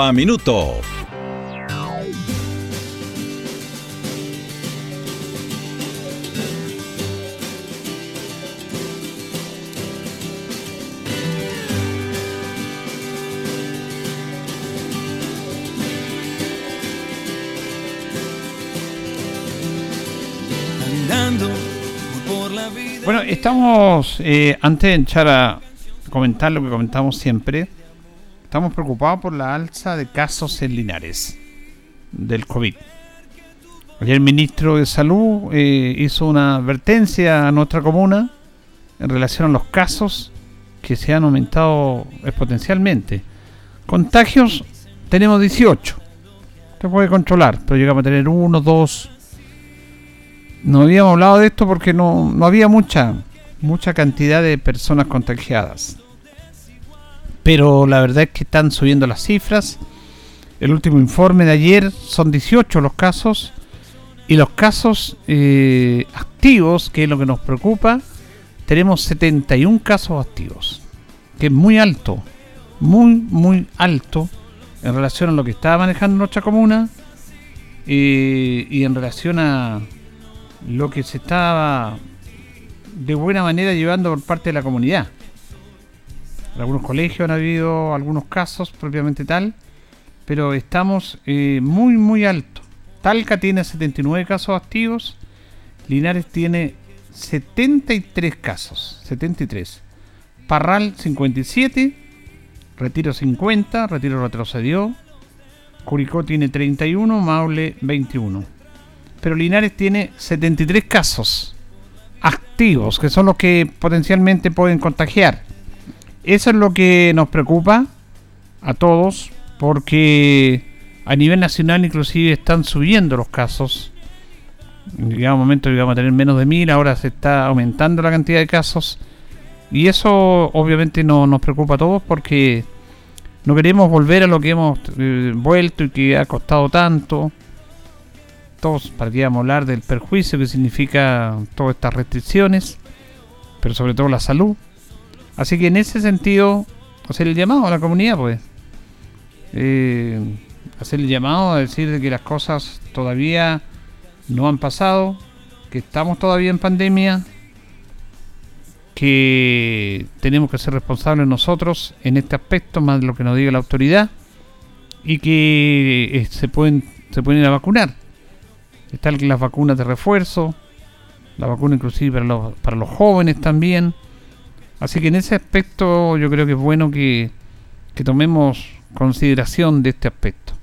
a minuto. Bueno, estamos, eh, antes de echar a comentar lo que comentamos siempre, estamos preocupados por la alza de casos en Linares del COVID. Ayer el ministro de Salud eh, hizo una advertencia a nuestra comuna en relación a los casos que se han aumentado exponencialmente. Contagios tenemos 18. Se puede controlar, pero llegamos a tener uno, dos. No habíamos hablado de esto porque no, no había mucha, mucha cantidad de personas contagiadas pero la verdad es que están subiendo las cifras. El último informe de ayer son 18 los casos y los casos eh, activos, que es lo que nos preocupa, tenemos 71 casos activos, que es muy alto, muy, muy alto en relación a lo que estaba manejando nuestra comuna eh, y en relación a lo que se estaba de buena manera llevando por parte de la comunidad. En algunos colegios han habido algunos casos propiamente tal, pero estamos eh, muy, muy alto. Talca tiene 79 casos activos, Linares tiene 73 casos, 73. Parral 57, Retiro 50, Retiro retrocedió, Curicó tiene 31, Maule 21. Pero Linares tiene 73 casos activos, que son los que potencialmente pueden contagiar. Eso es lo que nos preocupa a todos, porque a nivel nacional inclusive están subiendo los casos. En un momento íbamos a tener menos de mil, ahora se está aumentando la cantidad de casos. Y eso obviamente no, nos preocupa a todos porque no queremos volver a lo que hemos eh, vuelto y que ha costado tanto. Todos podríamos hablar del perjuicio que significa todas estas restricciones, pero sobre todo la salud. Así que en ese sentido, hacer el llamado a la comunidad, pues. Eh, hacer el llamado a decir que las cosas todavía no han pasado, que estamos todavía en pandemia, que tenemos que ser responsables nosotros en este aspecto, más de lo que nos diga la autoridad, y que eh, se pueden se pueden ir a vacunar. Están las vacunas de refuerzo, la vacuna inclusive para los, para los jóvenes también. Así que en ese aspecto yo creo que es bueno que, tomemos consideración de este aspecto.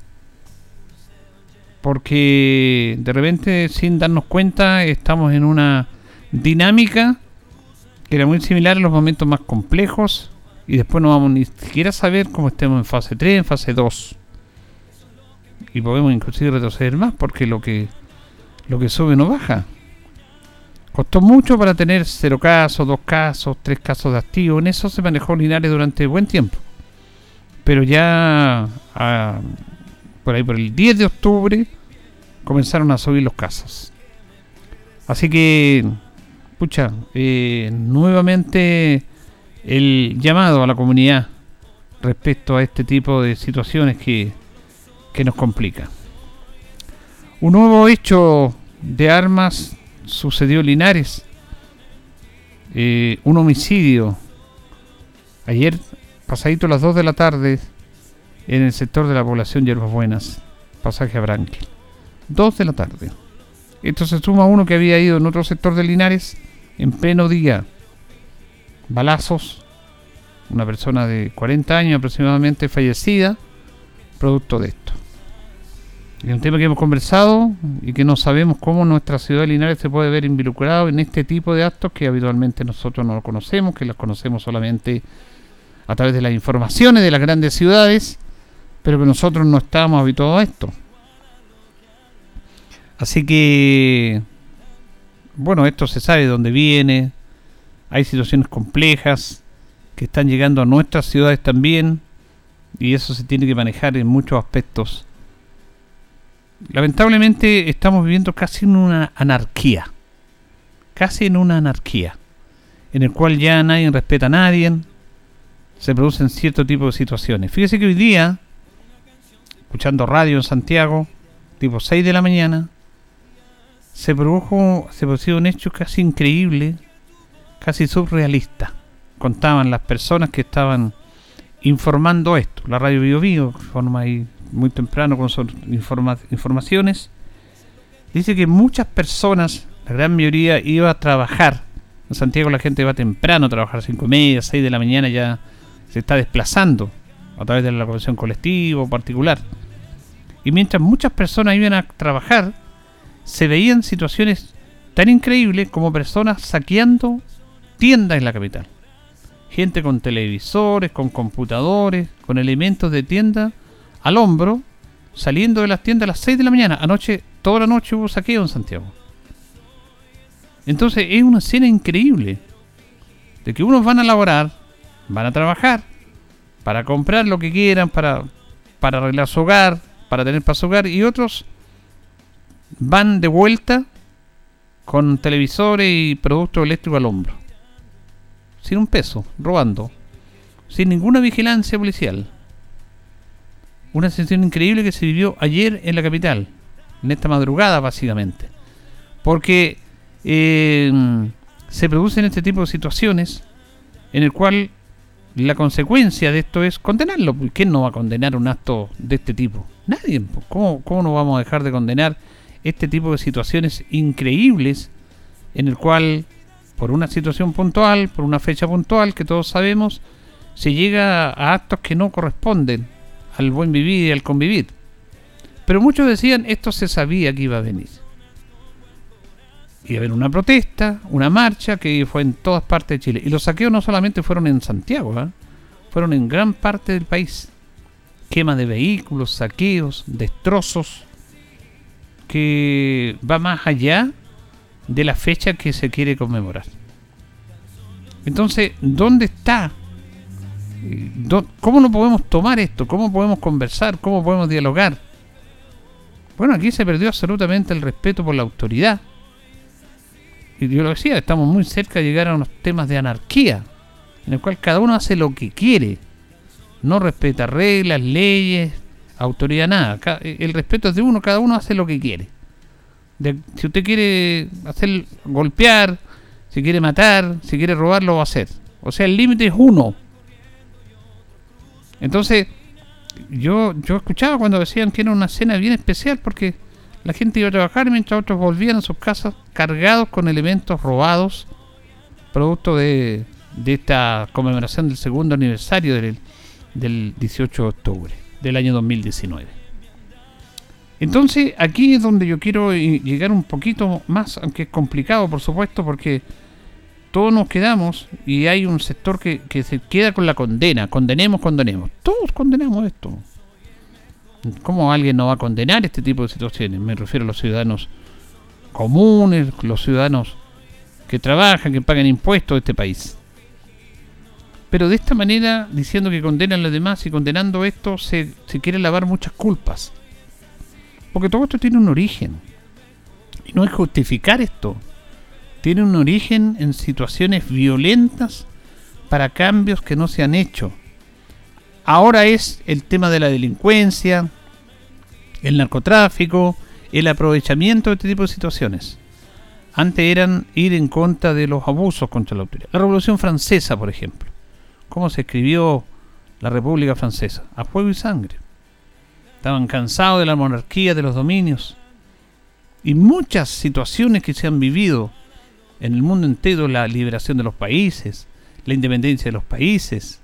Porque de repente, sin darnos cuenta, estamos en una dinámica que era muy similar a los momentos más complejos y después no vamos ni siquiera a saber cómo estemos en fase 3, en fase 2. Y podemos inclusive retroceder más porque lo que lo que sube no baja. Costó mucho para tener cero casos, dos casos, tres casos de activo. En eso se manejó Linares durante buen tiempo. Pero ya ah, por ahí por el 10 de octubre comenzaron a subir los casos. Así que, pucha, eh, nuevamente el llamado a la comunidad respecto a este tipo de situaciones que, que nos complican. Un nuevo hecho de armas sucedió Linares. Eh, un homicidio. Ayer, pasadito a las 2 de la tarde, en el sector de la población Hierbas Buenas, pasaje a Branquil. 2 de la tarde. Esto se suma a uno que había ido en otro sector de Linares en pleno día. Balazos. Una persona de 40 años aproximadamente fallecida, producto de esto. Es un tema que hemos conversado y que no sabemos cómo nuestra ciudad de se puede ver involucrado en este tipo de actos que habitualmente nosotros no lo conocemos, que los conocemos solamente a través de las informaciones de las grandes ciudades, pero que nosotros no estábamos habituados a esto. Así que, bueno, esto se sabe de dónde viene, hay situaciones complejas que están llegando a nuestras ciudades también, y eso se tiene que manejar en muchos aspectos. Lamentablemente estamos viviendo casi en una anarquía, casi en una anarquía, en el cual ya nadie respeta a nadie, se producen cierto tipo de situaciones. Fíjese que hoy día, escuchando radio en Santiago, tipo 6 de la mañana, se produjo, se produjo un hecho casi increíble, casi surrealista. Contaban las personas que estaban informando esto. La radio Bio Bio, forma ahí muy temprano con sus informaciones, dice que muchas personas, la gran mayoría, iba a trabajar. En Santiago la gente va temprano a trabajar, 5 y media, 6 de la mañana ya se está desplazando a través de la colección colectiva o particular. Y mientras muchas personas iban a trabajar, se veían situaciones tan increíbles como personas saqueando tiendas en la capital. Gente con televisores, con computadores, con elementos de tienda al hombro, saliendo de las tiendas a las 6 de la mañana. Anoche, toda la noche hubo saqueo en Santiago. Entonces es una escena increíble de que unos van a laborar, van a trabajar, para comprar lo que quieran, para, para arreglar su hogar, para tener para su hogar, y otros van de vuelta con televisores y productos eléctricos al hombro. Sin un peso, robando. Sin ninguna vigilancia policial. Una sensación increíble que se vivió ayer en la capital. En esta madrugada, básicamente. Porque eh, se producen este tipo de situaciones en el cual la consecuencia de esto es condenarlo. ¿Quién no va a condenar un acto de este tipo? Nadie. ¿Cómo, cómo no vamos a dejar de condenar este tipo de situaciones increíbles en el cual por una situación puntual, por una fecha puntual que todos sabemos, se llega a actos que no corresponden al buen vivir y al convivir. Pero muchos decían, esto se sabía que iba a venir. Iba a haber una protesta, una marcha que fue en todas partes de Chile. Y los saqueos no solamente fueron en Santiago, ¿eh? fueron en gran parte del país. Quema de vehículos, saqueos, destrozos, que va más allá de la fecha que se quiere conmemorar. Entonces, ¿dónde está? ¿Cómo no podemos tomar esto? ¿Cómo podemos conversar? ¿Cómo podemos dialogar? Bueno, aquí se perdió absolutamente el respeto por la autoridad. Y yo lo decía, estamos muy cerca de llegar a unos temas de anarquía, en el cual cada uno hace lo que quiere. No respeta reglas, leyes, autoridad nada. El respeto es de uno, cada uno hace lo que quiere. si usted quiere hacer golpear, si quiere matar, si quiere robar, lo va a hacer. O sea, el límite es uno. Entonces, yo, yo escuchaba cuando decían que era una cena bien especial porque la gente iba a trabajar mientras otros volvían a sus casas cargados con elementos robados, producto de, de esta conmemoración del segundo aniversario del, del 18 de octubre del año 2019. Entonces, aquí es donde yo quiero llegar un poquito más, aunque es complicado, por supuesto, porque todos nos quedamos y hay un sector que, se queda con la condena. Condenemos, condenemos. Todos condenamos esto. ¿Cómo alguien no va a condenar este tipo de situaciones? Me refiero a los ciudadanos comunes, los ciudadanos que trabajan, que pagan impuestos de este país. Pero de esta manera, diciendo que condenan a los demás y condenando esto, se, se quiere lavar muchas culpas. Porque todo esto tiene un origen. Y no es justificar esto. Tiene un origen en situaciones violentas para cambios que no se han hecho. Ahora es el tema de la delincuencia, el narcotráfico, el aprovechamiento de este tipo de situaciones. Antes eran ir en contra de los abusos contra la autoridad. La Revolución Francesa, por ejemplo cómo se escribió la República Francesa, a fuego y sangre. Estaban cansados de la monarquía, de los dominios. Y muchas situaciones que se han vivido en el mundo entero, la liberación de los países, la independencia de los países,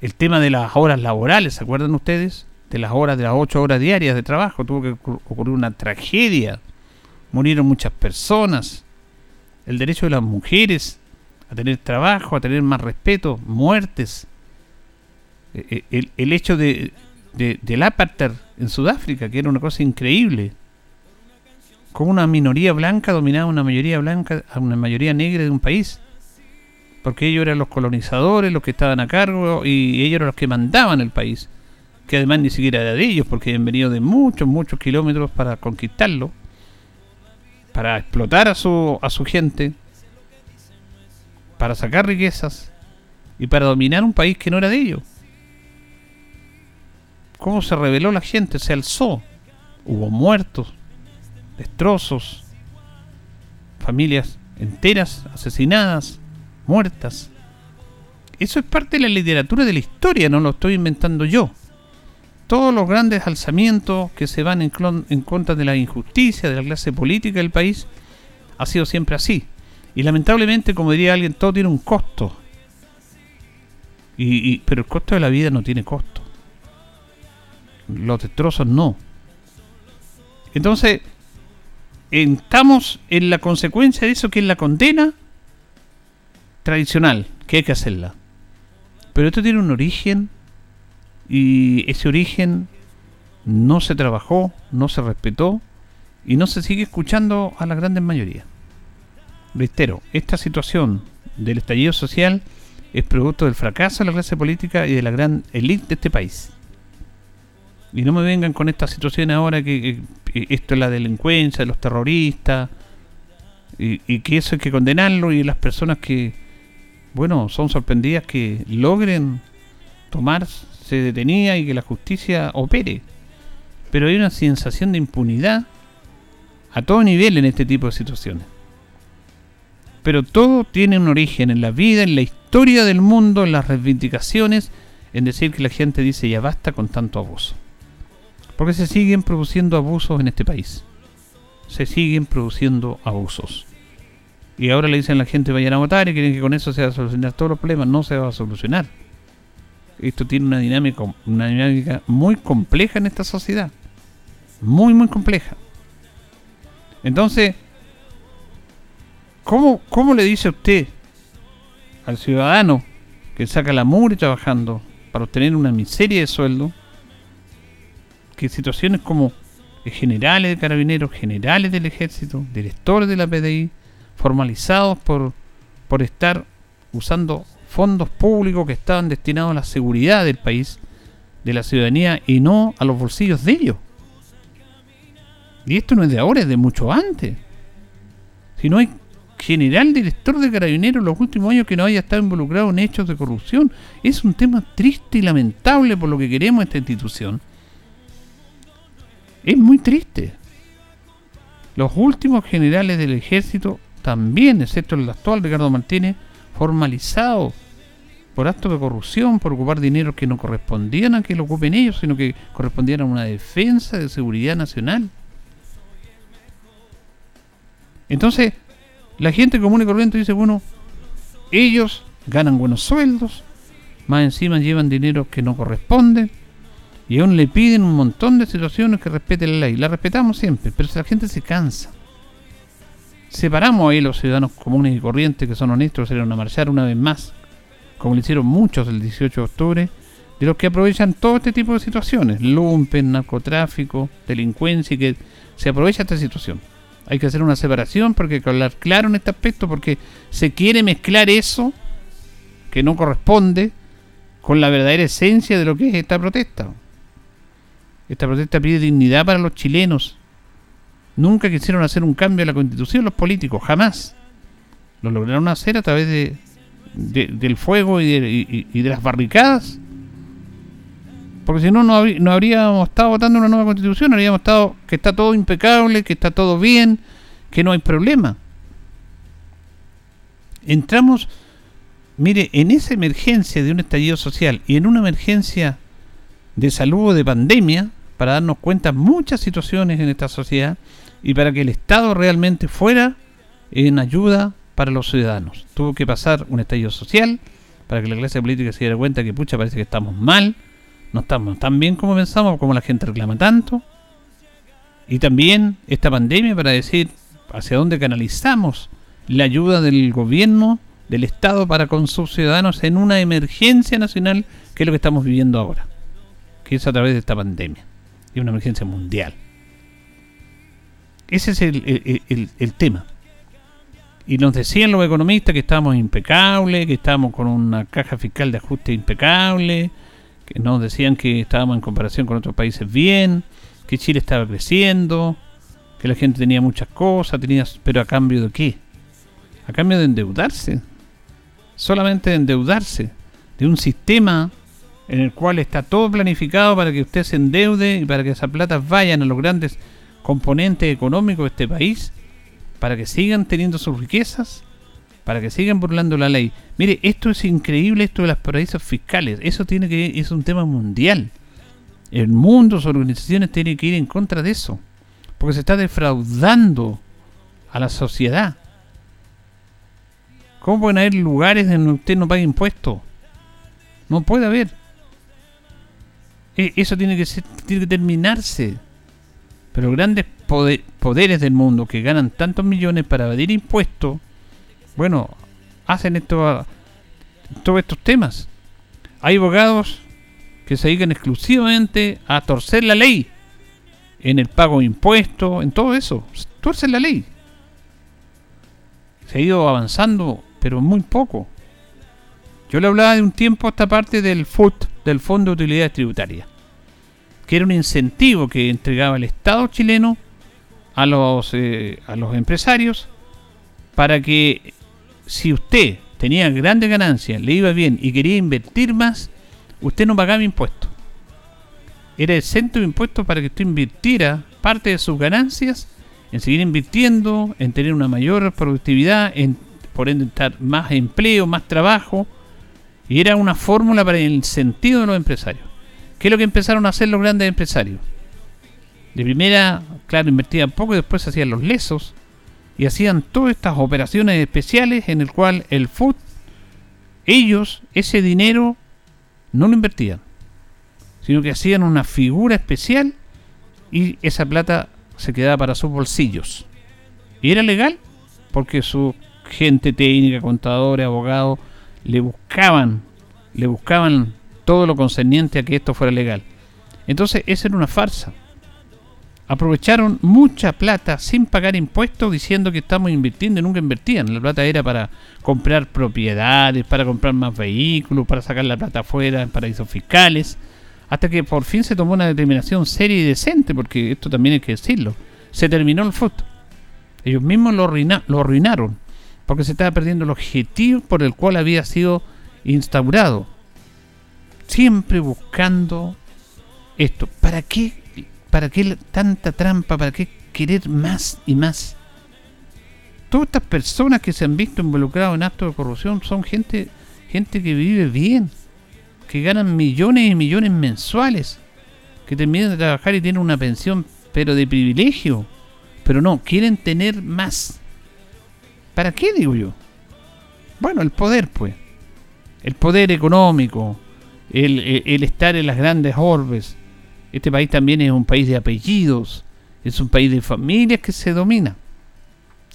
el tema de las horas laborales, ¿se acuerdan ustedes? De las horas, de las ocho horas diarias de trabajo, tuvo que ocurrir una tragedia, murieron muchas personas, el derecho de las mujeres a tener trabajo, a tener más respeto, muertes. E, e, el, el hecho de, de, del apartheid en Sudáfrica, que era una cosa increíble. Como una minoría blanca dominaba una mayoría blanca, una mayoría negra de un país. Porque ellos eran los colonizadores, los que estaban a cargo, y ellos eran los que mandaban el país. Que además ni siquiera era de ellos, porque habían venido de muchos, muchos kilómetros para conquistarlo. Para explotar a su, a su gente. Para sacar riquezas. Y para dominar un país que no era de ellos cómo se rebeló la gente, se alzó. Hubo muertos, destrozos, familias enteras asesinadas, muertas. Eso es parte de la literatura de la historia, no lo estoy inventando yo. Todos los grandes alzamientos que se van en, contra de la injusticia de la clase política del país ha sido siempre así. Y lamentablemente, como diría alguien, todo tiene un costo. y, pero el costo de la vida no tiene costo los destrozos no. Entonces, estamos en la consecuencia de eso que es la condena tradicional, que hay que hacerla. Pero esto tiene un origen y ese origen no se trabajó, no se respetó y no se sigue escuchando a la grandes mayoría. Reitero, esta situación del estallido social es producto del fracaso de la clase política y de la gran élite de este país. Y no me vengan con esta situación ahora que, esto es la delincuencia, los terroristas, y, que eso hay que condenarlo y las personas que, bueno, son sorprendidas que logren tomarse detenida y que la justicia opere. Pero hay una sensación de impunidad a todo nivel en este tipo de situaciones. Pero todo tiene un origen en la vida, en la historia del mundo, en las reivindicaciones, en decir que la gente dice ya basta con tanto abuso. Porque se siguen produciendo abusos en este país. Se siguen produciendo abusos. Y ahora le dicen a la gente vayan a votar y quieren que con eso se va a solucionar todos los problemas. No se va a solucionar. Esto tiene una dinámica, una dinámica muy compleja en esta sociedad. Muy, muy compleja. Entonces, ¿cómo, cómo le dice usted al ciudadano que saca la mugre trabajando para obtener una miseria de sueldo que situaciones como generales de carabineros, generales del ejército, directores de la PDI, formalizados por, por estar usando fondos públicos que estaban destinados a la seguridad del país, de la ciudadanía y no a los bolsillos de ellos. Y esto no es de ahora, es de mucho antes. Si no hay general director de carabineros en los últimos años que no haya estado involucrado en hechos de corrupción, es un tema triste y lamentable por lo que queremos esta institución es muy triste. Los últimos generales del ejército, también, excepto el actual Ricardo Martínez, formalizado por actos de corrupción, por ocupar dinero que no correspondían a que lo ocupen ellos, sino que correspondían a una defensa de seguridad nacional. Entonces, la gente común y corriente dice, bueno, ellos ganan buenos sueldos, más encima llevan dinero que no corresponde, y aún le piden un montón de situaciones que respete la ley. La respetamos siempre, pero si la gente se cansa. Separamos ahí los ciudadanos comunes y corrientes que son honestos, salieron a marchar una vez más, como lo hicieron muchos el 18 de octubre, de los que aprovechan todo este tipo de situaciones, lumpen, narcotráfico, delincuencia, y que se aprovecha esta situación. Hay que hacer una separación porque hay que hablar claro en este aspecto, porque se quiere mezclar eso que no corresponde con la verdadera esencia de lo que es esta protesta. Esta protesta pide dignidad para los chilenos. Nunca quisieron hacer un cambio en la constitución los políticos, jamás. Lo lograron hacer a través de, del fuego y de, las barricadas. Porque si no, no, habríamos estado votando una nueva constitución, habríamos estado que está todo impecable, que está todo bien, que no hay problema. Entramos, mire, en esa emergencia de un estallido social y en una emergencia de salud o de pandemia, para darnos cuenta muchas situaciones en esta sociedad y para que el Estado realmente fuera en ayuda para los ciudadanos. Tuvo que pasar un estallido social para que la clase política se diera cuenta que, pucha, parece que estamos mal, no estamos tan bien como pensamos, como la gente reclama tanto. Y también esta pandemia para decir hacia dónde canalizamos la ayuda del gobierno del Estado para con sus ciudadanos en una emergencia nacional que es lo que estamos viviendo ahora, es a través de esta pandemia, y una emergencia mundial. Ese es el, tema. Y nos decían los economistas que estábamos impecables, que estábamos con una caja fiscal de ajuste impecable, que nos decían que estábamos en comparación con otros países bien, que Chile estaba creciendo, que la gente tenía muchas cosas, tenía, pero a cambio de qué? A cambio de endeudarse. Solamente de endeudarse. De un sistema en el cual está todo planificado para que usted se endeude y para que esas platas vayan a los grandes componentes económicos de este país, para que sigan teniendo sus riquezas, para que sigan burlando la ley. Mire, esto es increíble, esto de las paraísos fiscales. Eso tiene que es un tema mundial. El mundo, sus organizaciones tienen que ir en contra de eso porque se está defraudando a la sociedad. ¿Cómo pueden haber lugares donde usted no paga impuestos? No puede haber. E, eso tiene que, ser, tiene que terminarse. Pero grandes poderes del mundo que ganan tantos millones para evadir impuestos, bueno, hacen esto todos estos temas. Hay abogados que se dedican exclusivamente a torcer la ley en el pago de impuestos, en todo eso. Tuerce la ley. Se ha ido avanzando, pero muy poco. Yo le hablaba de un tiempo esta parte del FUT, del Fondo de Utilidades Tributarias, que era un incentivo que entregaba el Estado chileno a los, eh, a los empresarios para que si usted tenía grandes ganancias, le iba bien y quería invertir más, usted no pagaba impuestos era exento de impuestos para que usted invirtiera parte de sus ganancias en seguir invirtiendo, en tener una mayor productividad, en por ende estar más empleo, más trabajo. Y era una fórmula para el sentido de los empresarios. ¿Qué es lo que empezaron a hacer los grandes empresarios? De primera, claro, invertían poco y después hacían los lesos y hacían todas estas operaciones especiales en el cual el food, ellos ese dinero no lo invertían sino que hacían una figura especial y esa plata se quedaba para sus bolsillos. Y era legal porque su gente técnica, contadores, abogados, le buscaban, le buscaban todo lo concerniente a que esto fuera legal. Entonces, esa era una farsa. Aprovecharon mucha plata sin pagar impuestos diciendo que estamos invirtiendo y nunca invertían. La plata era para comprar propiedades, para comprar más vehículos, para sacar la plata afuera en paraísos fiscales hasta que por fin se tomó una determinación seria y decente, porque esto también hay que decirlo. Se terminó el foto. Ellos mismos lo arruinaron, porque se estaba perdiendo el objetivo por el cual había sido instaurado. Siempre buscando esto. ¿Para qué? ¿Para qué tanta trampa? ¿Para qué querer más y más? Todas estas personas que se han visto involucradas en actos de corrupción son gente, gente que vive bien que ganan millones y millones mensuales, que terminan de trabajar y tienen una pensión, pero de privilegio. Pero no, quieren tener más. ¿Para qué digo yo? Bueno, el poder, pues. El poder económico, el, el, estar en las grandes orbes. Este país también es un país de apellidos, es un país de familias que se domina.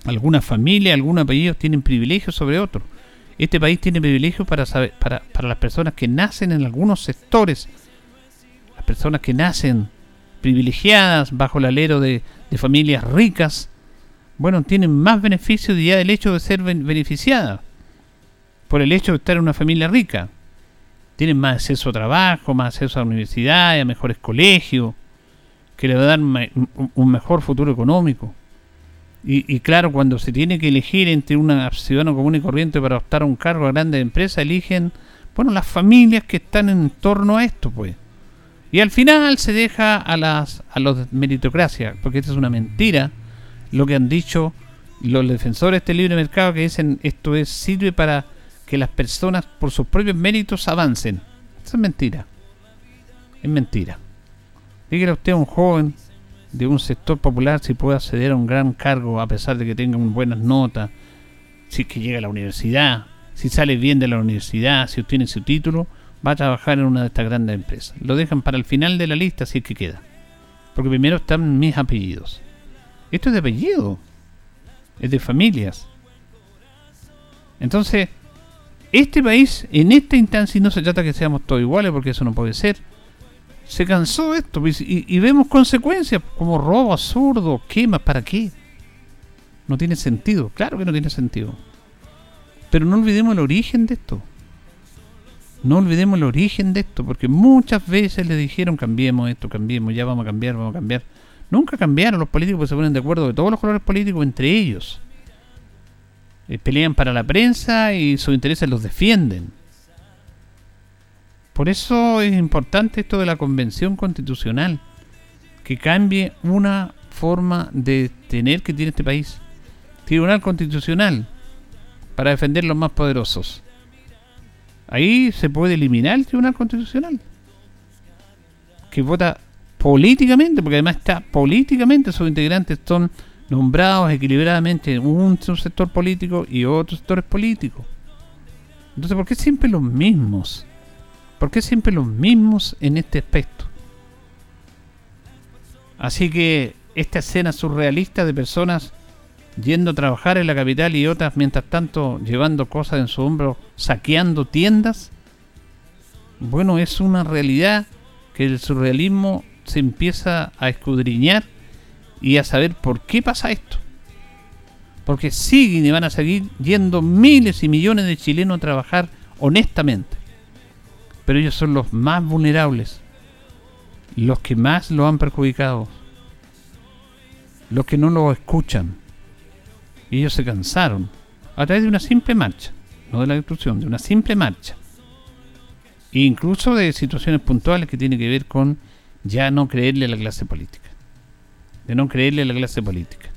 Algunas familias, algunos apellidos tienen privilegios sobre otros. Este país tiene privilegios para, para, para las personas que nacen en algunos sectores, las personas que nacen privilegiadas bajo el alero de, familias ricas, bueno, tienen más beneficios ya del hecho de ser beneficiadas por el hecho de estar en una familia rica. Tienen más acceso a trabajo, más acceso a la universidad, a mejores colegios, que le va a dar un mejor futuro económico. Y, claro, cuando se tiene que elegir entre una ciudadano común y corriente para optar a un cargo a grandes empresas, eligen, bueno, las familias que están en torno a esto, pues. Y al final se deja a las a los meritocracia, porque esta es una mentira lo que han dicho los defensores de este libre mercado que dicen esto es sirve para que las personas por sus propios méritos avancen. Eso es mentira. Es mentira. Dígale a usted a un joven de un sector popular si puede acceder a un gran cargo a pesar de que tenga buenas notas, si es que llega a la universidad, si sale bien de la universidad, si obtiene su título, va a trabajar en una de estas grandes empresas. Lo dejan para el final de la lista si es que queda. Porque primero están mis apellidos. Esto es de apellido. Es de familias. Entonces, este país, en esta instancia, y no se trata que seamos todos iguales, porque eso no puede ser, se cansó de esto pues, y, vemos consecuencias como robo absurdo, quemas, ¿para qué? No tiene sentido, claro que no tiene sentido. Pero no olvidemos el origen de esto. No olvidemos el origen de esto, porque muchas veces le dijeron cambiemos esto, cambiemos, ya vamos a cambiar, vamos a cambiar. Nunca cambiaron los políticos porque se ponen de acuerdo de todos los colores políticos entre ellos. Eh, pelean para la prensa y sus intereses los defienden. Por eso es importante esto de la convención constitucional, que cambie una forma de tener que tiene este país. Tribunal constitucional, para defender los más poderosos. Ahí se puede eliminar el Tribunal Constitucional, que vota políticamente, porque además está políticamente, sus integrantes son nombrados equilibradamente un sector político y otros sectores políticos. Entonces, ¿por qué siempre los mismos? ¿Por qué siempre los mismos en este aspecto? Así que esta escena surrealista de personas yendo a trabajar en la capital y otras mientras tanto llevando cosas en su hombro, saqueando tiendas, bueno, es una realidad que el surrealismo se empieza a escudriñar y a saber por qué pasa esto. Porque siguen y van a seguir yendo miles y millones de chilenos a trabajar honestamente. Pero ellos son los más vulnerables, los que más lo han perjudicado, los que no lo escuchan. Ellos se cansaron a través de una simple marcha, no de la destrucción, de una simple marcha. E incluso de situaciones puntuales que tienen que ver con ya no creerle a la clase política de no creerle a la clase política.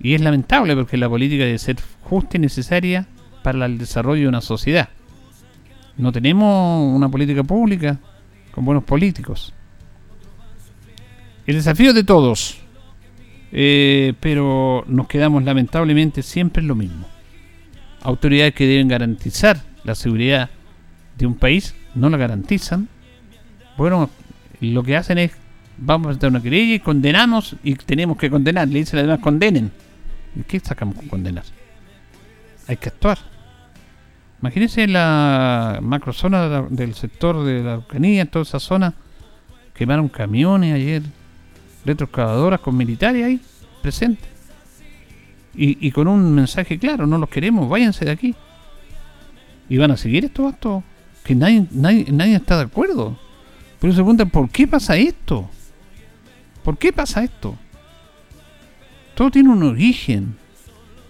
Y es lamentable porque la política debe ser justa y necesaria para el desarrollo de una sociedad. No tenemos una política pública con buenos políticos. El desafío de todos, eh, pero nos quedamos lamentablemente siempre en lo mismo. Autoridades que deben garantizar la seguridad de un país no la garantizan. Bueno, lo que hacen es vamos a hacer una querella y condenamos y tenemos que condenar. Le dicen además condenen. ¿Y qué sacamos con condenar? Hay que actuar. Imagínense la macrozona del sector de la Araucanía, toda esa zona. Quemaron camiones ayer, retroexcavadoras con militares ahí presentes. Y, con un mensaje claro, no los queremos, váyanse de aquí. Y van a seguir estos actos que nadie, nadie, nadie está de acuerdo. Pero se preguntan, ¿por qué pasa esto? ¿Por qué pasa esto? Todo tiene un origen.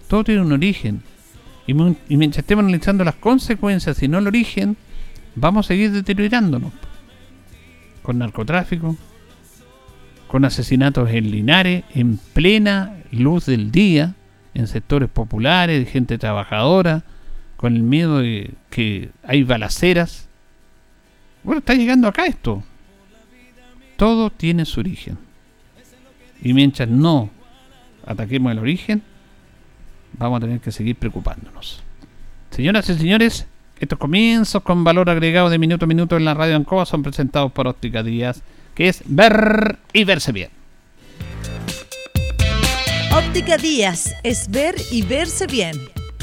Todo tiene un origen. Y, mientras estemos analizando las consecuencias y no el origen, vamos a seguir deteriorándonos. Con narcotráfico, con asesinatos en Linares, en plena luz del día, en sectores populares, de gente trabajadora, con el miedo de que hay balaceras. Bueno, está llegando acá esto. Todo tiene su origen. Y mientras no ataquemos el origen, vamos a tener que seguir preocupándonos. Señoras y señores, estos comienzos con valor agregado de minuto a minuto en la radio Ancoa son presentados por Óptica Díaz, que es ver y verse bien. Óptica Díaz es ver y verse bien.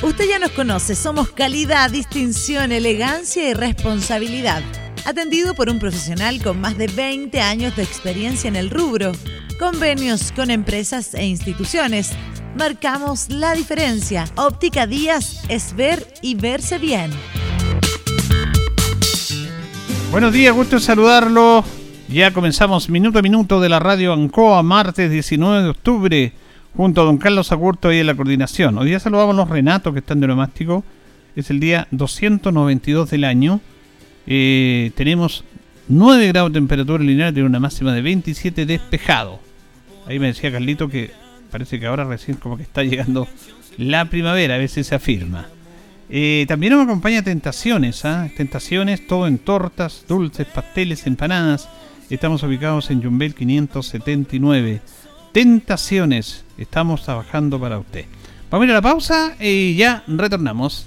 Usted ya nos conoce, somos calidad, distinción, elegancia y responsabilidad. Atendido por un profesional con más de 20 años de experiencia en el rubro convenios con empresas e instituciones. Marcamos la diferencia. Óptica Díaz es ver y verse bien. Buenos días, gusto saludarlo. Ya comenzamos minuto a minuto de la radio Ancoa, martes 19 de octubre, junto a don Carlos Agurto y en la coordinación. Hoy día saludamos a los Renatos que están de neumático. Es el día 292 del año. Eh, tenemos 9 grados de temperatura lineal, tiene una máxima de 27 despejado. Ahí me decía Carlito que parece que ahora recién como que está llegando la primavera, a veces se afirma. Eh, también nos acompaña Tentaciones, ¿ah? Tentaciones, todo en tortas, dulces, pasteles, empanadas. Estamos ubicados en Jumbel 579. Tentaciones, estamos trabajando para usted. Vamos a ir a la pausa y ya retornamos.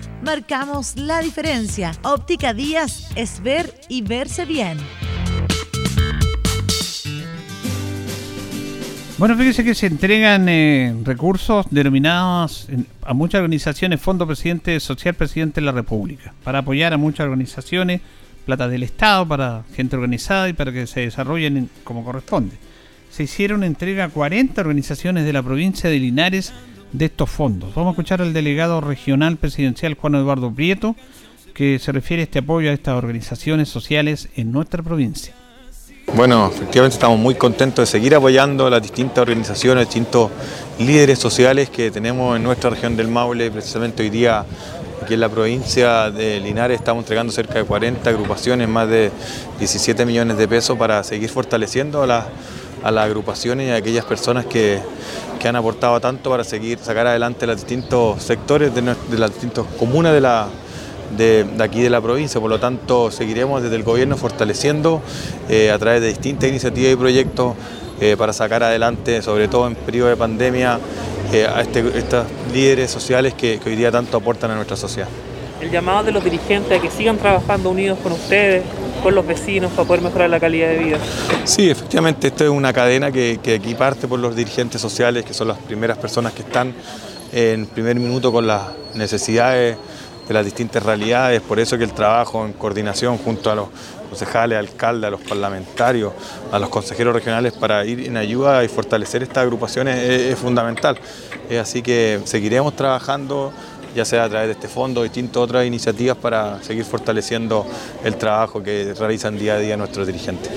Marcamos la diferencia. Óptica Díaz es ver y verse bien. Bueno, fíjese que se entregan eh, recursos denominados a muchas organizaciones, Fondo Presidente Social Presidente de la República, para apoyar a muchas organizaciones, plata del Estado, para gente organizada y para que se desarrollen como corresponde. Se hicieron entrega a 40 organizaciones de la provincia de Linares de estos fondos. Vamos a escuchar al delegado regional presidencial Juan Eduardo Prieto, que se refiere a este apoyo a estas organizaciones sociales en nuestra provincia. Bueno, efectivamente estamos muy contentos de seguir apoyando a las distintas organizaciones, distintos líderes sociales que tenemos en nuestra región del Maule. Precisamente hoy día aquí en la provincia de Linares estamos entregando cerca de 40 agrupaciones, más de 17 millones de pesos para seguir fortaleciendo a, las agrupaciones y a aquellas personas que, han aportado tanto para seguir sacar adelante los distintos sectores de, de las distintas comunas de la de, aquí de la provincia, por lo tanto seguiremos desde el gobierno fortaleciendo eh, a través de distintas iniciativas y proyectos eh, para sacar adelante, sobre todo en periodo de pandemia, eh, a este, estos líderes sociales que, hoy día tanto aportan a nuestra sociedad. El llamado de los dirigentes a que sigan trabajando unidos con ustedes, con los vecinos, para poder mejorar la calidad de vida. Sí, efectivamente, esto es una cadena que, aquí parte por los dirigentes sociales, que son las primeras personas que están en primer minuto con las necesidades de las distintas realidades, por eso que el trabajo en coordinación junto a los concejales, alcaldes, a los parlamentarios, a los consejeros regionales para ir en ayuda y fortalecer estas agrupaciones es, fundamental. así que seguiremos trabajando ya sea a través de este fondo, distintas otras iniciativas para seguir fortaleciendo el trabajo que realizan día a día nuestros dirigentes.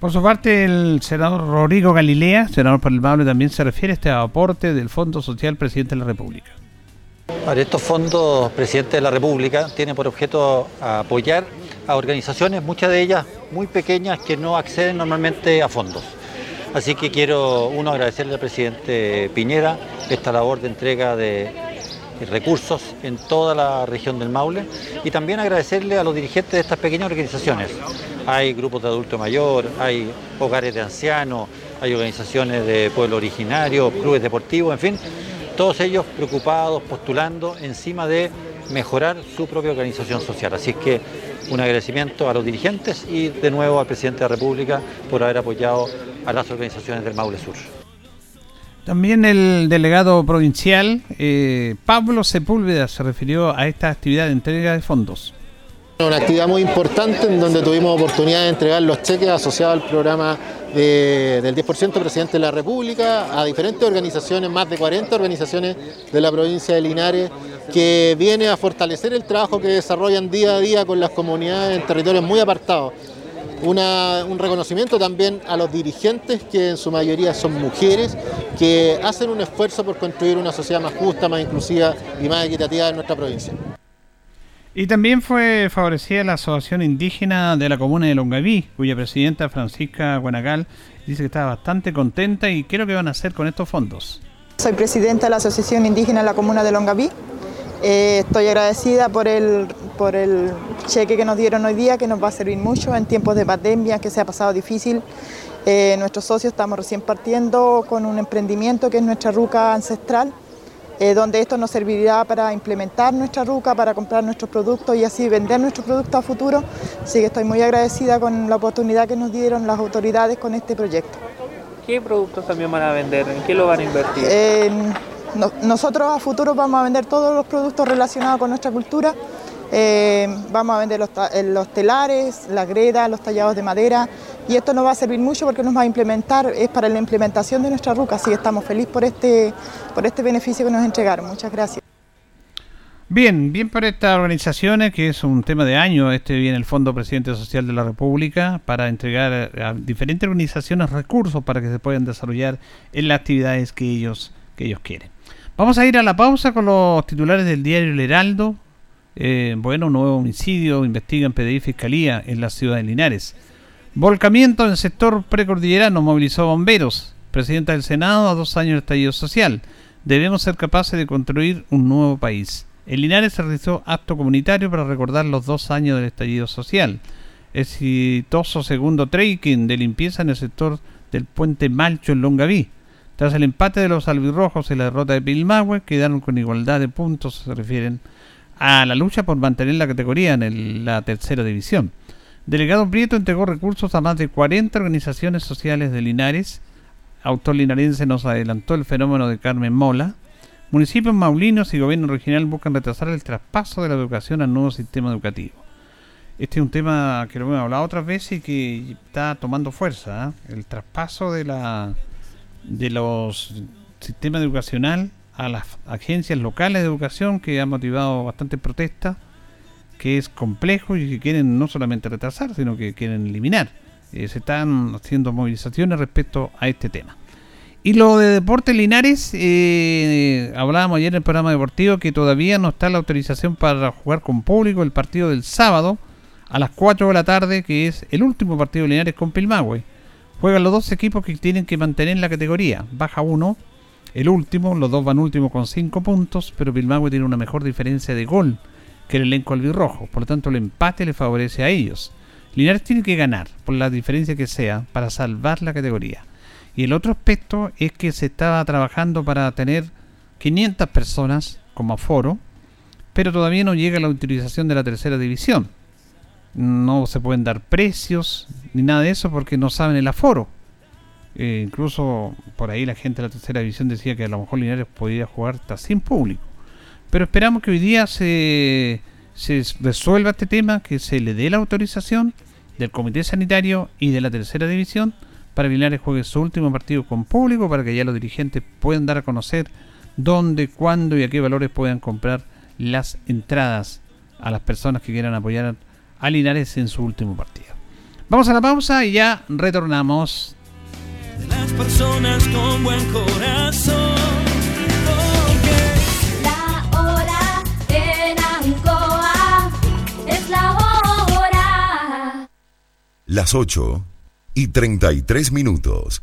Por su parte, el senador Rodrigo Galilea, senador por el también se refiere a este aporte del Fondo Social Presidente de la República estos fondos, presidente de la República, tienen por objeto apoyar a organizaciones, muchas de ellas muy pequeñas, que no acceden normalmente a fondos. Así que quiero, uno, agradecerle al presidente Piñera esta labor de entrega de recursos en toda la región del Maule y también agradecerle a los dirigentes de estas pequeñas organizaciones. Hay grupos de adulto mayor, hay hogares de ancianos, hay organizaciones de pueblo originario, clubes deportivos, en fin, todos ellos preocupados, postulando encima de mejorar su propia organización social. Así que un agradecimiento a los dirigentes y de nuevo al presidente de la República por haber apoyado a las organizaciones del Maule Sur. También el delegado provincial eh, Pablo Sepúlveda se refirió a esta actividad de entrega de fondos. Una actividad muy importante en donde tuvimos oportunidad de entregar los cheques asociados al programa del 10% presidente de la República a diferentes organizaciones, más de 40 organizaciones de la provincia de Linares, que viene a fortalecer el trabajo que desarrollan día a día con las comunidades en territorios muy apartados. Un reconocimiento también a los dirigentes, que en su mayoría son mujeres, que hacen un esfuerzo por construir una sociedad más justa, más inclusiva y más equitativa en nuestra provincia. Y también fue favorecida la Asociación Indígena de la Comuna de Longaví, cuya presidenta Francisca Guanagal dice que está bastante contenta y qué es lo que van a hacer con estos fondos. Soy presidenta de la Asociación Indígena de la Comuna de Longaví. Eh, estoy agradecida por el, por el cheque que nos dieron hoy día, que nos va a servir mucho en tiempos de pandemia, que se ha pasado difícil. Eh, nuestros socios estamos recién partiendo con un emprendimiento que es nuestra ruca ancestral eh, donde esto nos servirá para implementar nuestra ruca, para comprar nuestros productos y así vender nuestros productos a futuro. Así que estoy muy agradecida con la oportunidad que nos dieron las autoridades con este proyecto. ¿Qué productos también van a vender? ¿En qué lo van a invertir? Nosotros a futuro vamos a vender todos los productos relacionados con nuestra cultura. Eh, vamos a vender los, los, telares, las gredas, los tallados de madera y esto nos va a servir mucho porque nos va a implementar, es para la implementación de nuestra ruca, así que estamos felices por este, por este beneficio que nos entregaron. Muchas gracias. Bien, bien para estas organizaciones, que es un tema de año, este viene el Fondo Presidente Social de la República para entregar a diferentes organizaciones recursos para que se puedan desarrollar en las actividades que ellos, que ellos quieren. Vamos a ir a la pausa con los titulares del diario El Heraldo. Eh, bueno, nuevo homicidio, investigan PDI Fiscalía en la ciudad de Linares. Volcamiento en el sector precordillerano movilizó bomberos. Presidenta del Senado a dos años de estallido social. Debemos ser capaces de construir un nuevo país. En Linares se realizó acto comunitario para recordar los dos años del estallido social. Exitoso segundo trekking de limpieza en el sector del puente Malcho en Longaví. Tras el empate de los albirrojos y la derrota de Pilmahue, quedaron con igualdad de puntos, se refieren a la lucha por mantener la categoría en la tercera división. Delegado Prieto entregó recursos a más de 40 organizaciones sociales de Linares. Autor linarense nos adelantó el fenómeno de Carmen Mola. Municipios maulinos y gobierno regional buscan retrasar el traspaso de la educación al nuevo sistema educativo. Este es un tema que lo hemos hablado otras veces y que está tomando fuerza. ¿eh? El traspaso de la de los sistemas educacional a las agencias locales de educación que ha motivado bastante protesta que es complejo y que quieren no solamente retrasar, sino que quieren eliminar. Eh, se están haciendo movilizaciones respecto a este tema. Y lo de Deportes Linares, eh, hablábamos ayer en el programa deportivo que todavía no está la autorización para jugar con público el partido del sábado a las 4 de la tarde, que es el último partido de Linares con Pilmahue. Juegan los dos equipos que tienen que mantener la categoría. Baja uno, el último, los dos van últimos con 5 puntos, pero Pilmahue tiene una mejor diferencia de gol que el elenco albirrojo. Por lo tanto, el empate le favorece a ellos. Linares tiene que ganar, por la diferencia que sea, para salvar la categoría. Y el otro aspecto es que se estaba trabajando para tener 500 personas como aforo, pero todavía no llega la utilización de la tercera división. No se pueden dar precios ni nada de eso porque no saben el aforo. Eh, incluso por ahí la gente de la tercera división decía que a lo mejor Linares podía jugar hasta sin público. Pero esperamos que hoy día se, se resuelva este tema, que se le dé la autorización del Comité Sanitario y de la Tercera División para que Linares juegue su último partido con público, para que ya los dirigentes puedan dar a conocer dónde, cuándo y a qué valores puedan comprar las entradas a las personas que quieran apoyar a Linares en su último partido. Vamos a la pausa y ya retornamos. las personas con buen corazón. las 8 y 33 minutos.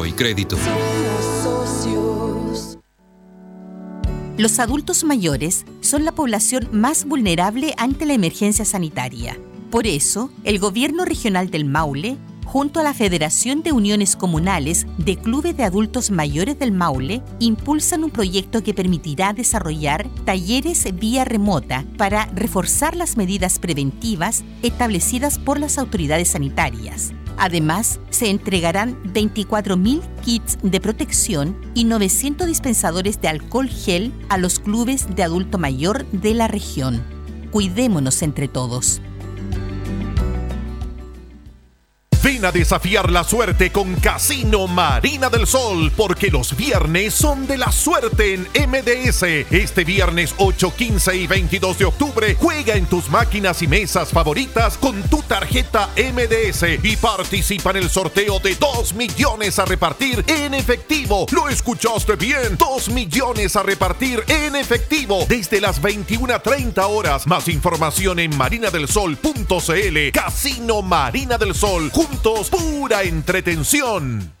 y crédito. Los adultos mayores son la población más vulnerable ante la emergencia sanitaria. Por eso, el Gobierno Regional del Maule, junto a la Federación de Uniones Comunales de Clubes de Adultos Mayores del Maule, impulsan un proyecto que permitirá desarrollar talleres vía remota para reforzar las medidas preventivas establecidas por las autoridades sanitarias Además, se entregarán 24.000 kits de protección y 900 dispensadores de alcohol gel a los clubes de adulto mayor de la región. Cuidémonos entre todos. Ven a desafiar la suerte con Casino Marina del Sol, porque los viernes son de la suerte en MDS. Este viernes 8, 15 y 22 de octubre, juega en tus máquinas y mesas favoritas con tu tarjeta MDS y participa en el sorteo de 2 millones a repartir en efectivo. ¿Lo escuchaste bien? 2 millones a repartir en efectivo desde las 21.30 horas. Más información en marinadelsol.cl. Casino Marina del Sol. Pura entretención.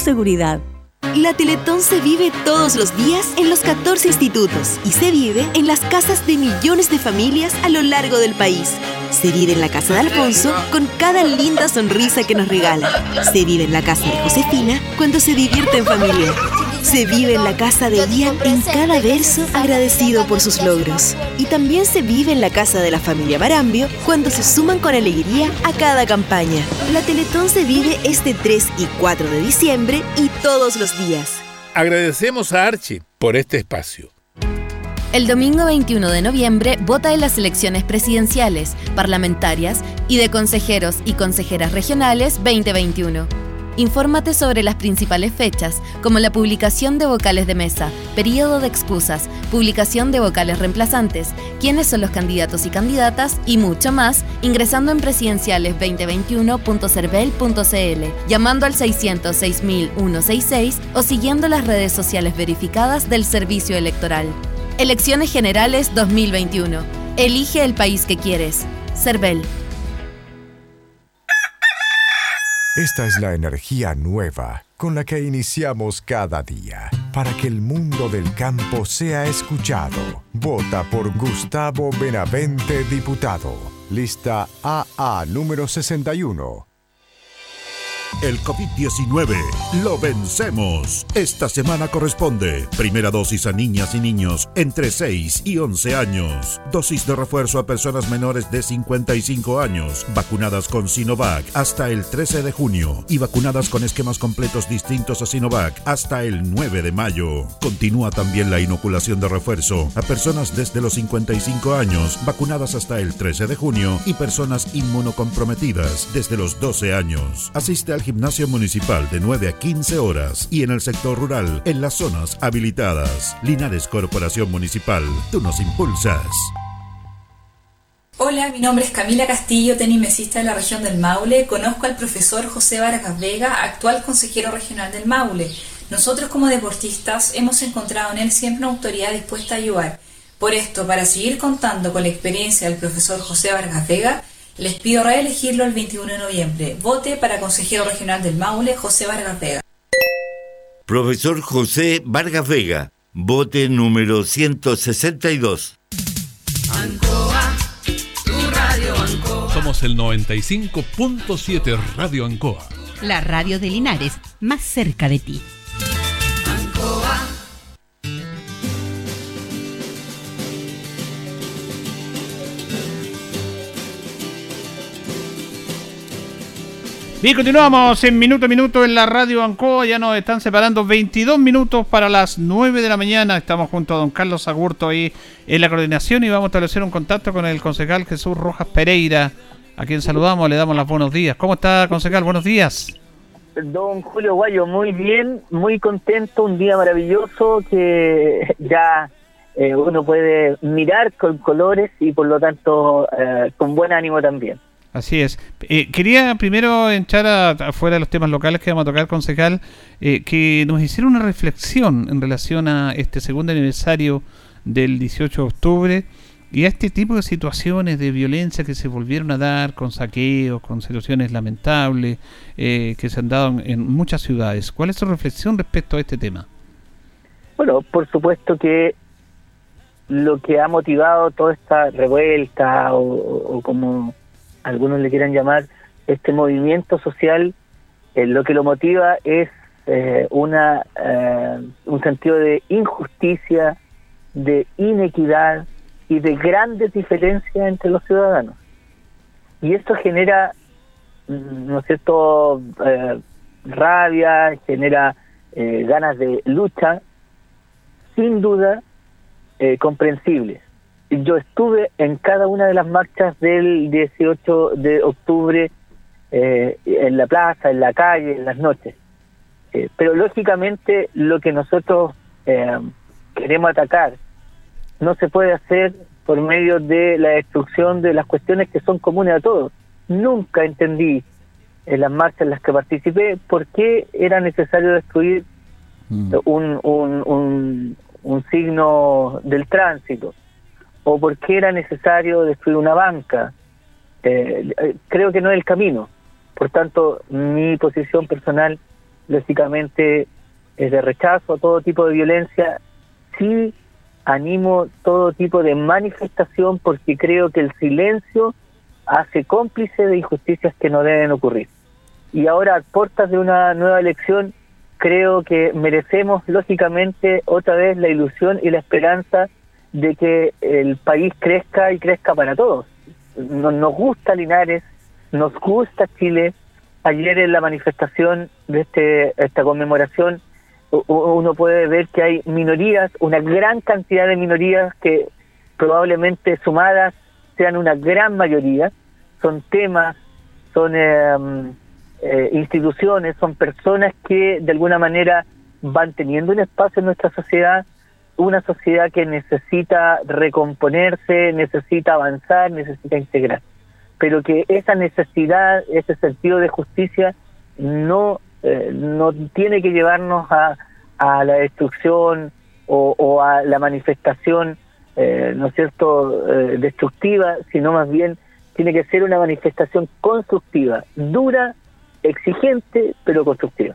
seguridad. La Teletón se vive todos los días en los 14 institutos y se vive en las casas de millones de familias a lo largo del país. Se vive en la casa de Alfonso con cada linda sonrisa que nos regala. Se vive en la casa de Josefina cuando se divierte en familia. Se vive en la casa de Ian en cada verso agradecido por sus logros. Y también se vive en la casa de la familia Barambio cuando se suman con alegría a cada campaña. La Teletón se vive este 3 y 4 de diciembre y todos los días. Agradecemos a Archie por este espacio. El domingo 21 de noviembre vota en las elecciones presidenciales, parlamentarias y de consejeros y consejeras regionales 2021. Infórmate sobre las principales fechas, como la publicación de vocales de mesa, periodo de excusas, publicación de vocales reemplazantes, quiénes son los candidatos y candidatas y mucho más, ingresando en presidenciales2021.cervel.cl, llamando al 606.166 o siguiendo las redes sociales verificadas del Servicio Electoral. Elecciones Generales 2021. Elige el país que quieres. CERVEL. Esta es la energía nueva con la que iniciamos cada día para que el mundo del campo sea escuchado. Vota por Gustavo Benavente, diputado. Lista AA número 61. El COVID-19 lo vencemos. Esta semana corresponde primera dosis a niñas y niños entre 6 y 11 años. Dosis de refuerzo a personas menores de 55 años, vacunadas con Sinovac hasta el 13 de junio y vacunadas con esquemas completos distintos a Sinovac hasta el 9 de mayo. Continúa también la inoculación de refuerzo a personas desde los 55 años, vacunadas hasta el 13 de junio y personas inmunocomprometidas desde los 12 años. Asiste al gimnasio municipal de 9 a 15 horas y en el sector rural en las zonas habilitadas. Linares Corporación Municipal, tú nos impulsas. Hola, mi nombre es Camila Castillo, tenimesista de la región del Maule. Conozco al profesor José Vargas Vega, actual consejero regional del Maule. Nosotros como deportistas hemos encontrado en él siempre una autoridad dispuesta a ayudar. Por esto, para seguir contando con la experiencia del profesor José Vargas Vega, les pido reelegirlo el 21 de noviembre. Vote para consejero regional del Maule, José Vargas Vega. Profesor José Vargas Vega, vote número 162. Ancoa, tu radio Ancoa. Somos el 95.7 Radio Ancoa. La radio de Linares, más cerca de ti. Bien, continuamos en minuto a minuto en la radio Ancoa. Ya nos están separando 22 minutos para las 9 de la mañana. Estamos junto a don Carlos Agurto ahí en la coordinación y vamos a establecer un contacto con el concejal Jesús Rojas Pereira, a quien saludamos, le damos los buenos días. ¿Cómo está, concejal? Buenos días. Don Julio Guayo, muy bien, muy contento, un día maravilloso que ya eh, uno puede mirar con colores y por lo tanto eh, con buen ánimo también. Así es. Eh, quería primero echar afuera de los temas locales que vamos a tocar, concejal, eh, que nos hiciera una reflexión en relación a este segundo aniversario del 18 de octubre y a este tipo de situaciones de violencia que se volvieron a dar con saqueos, con situaciones lamentables eh, que se han dado en, muchas ciudades. ¿Cuál es su reflexión respecto a este tema? Bueno, por supuesto que lo que ha motivado toda esta revuelta o como algunos le quieran llamar, este movimiento social eh, lo que lo motiva es eh, una eh, un sentido de injusticia, de inequidad y de grandes diferencias entre los ciudadanos. Y esto genera, mm, ¿no es cierto?, rabia, genera ganas de lucha, sin duda comprensibles. Yo estuve en cada una de las marchas del 18 de octubre eh, en la plaza, en la calle, en las noches. Eh, pero lógicamente lo que nosotros eh, queremos atacar no se puede hacer por medio de la destrucción de las cuestiones que son comunes a todos. Nunca entendí en las marchas en las que participé por qué era necesario destruir mm. un, un, un, un signo del tránsito o por qué era necesario destruir una banca. creo que no es el camino. Por tanto, mi posición personal, lógicamente, es de rechazo a todo tipo de violencia. Sí animo todo tipo de manifestación porque creo que el silencio hace cómplice de injusticias que no deben ocurrir. Y ahora, a puertas de una nueva elección, creo que merecemos, lógicamente, otra vez la ilusión y la esperanza de que el país crezca y crezca para todos. Nos gusta Linares, nos gusta Chile. Ayer en la manifestación de este, esta conmemoración uno puede ver que hay minorías, una gran cantidad de minorías que probablemente sumadas sean una gran mayoría. Son temas, son em, eh, instituciones, son personas que de alguna manera van teniendo un espacio en nuestra sociedad, una sociedad que necesita recomponerse, necesita avanzar, necesita integrar pero que esa necesidad, ese sentido de justicia no, eh, no tiene que llevarnos a, a la destrucción o, a la manifestación, eh, ¿no cierto?, eh, destructiva, sino más bien tiene que ser una manifestación constructiva, dura, exigente, pero constructiva.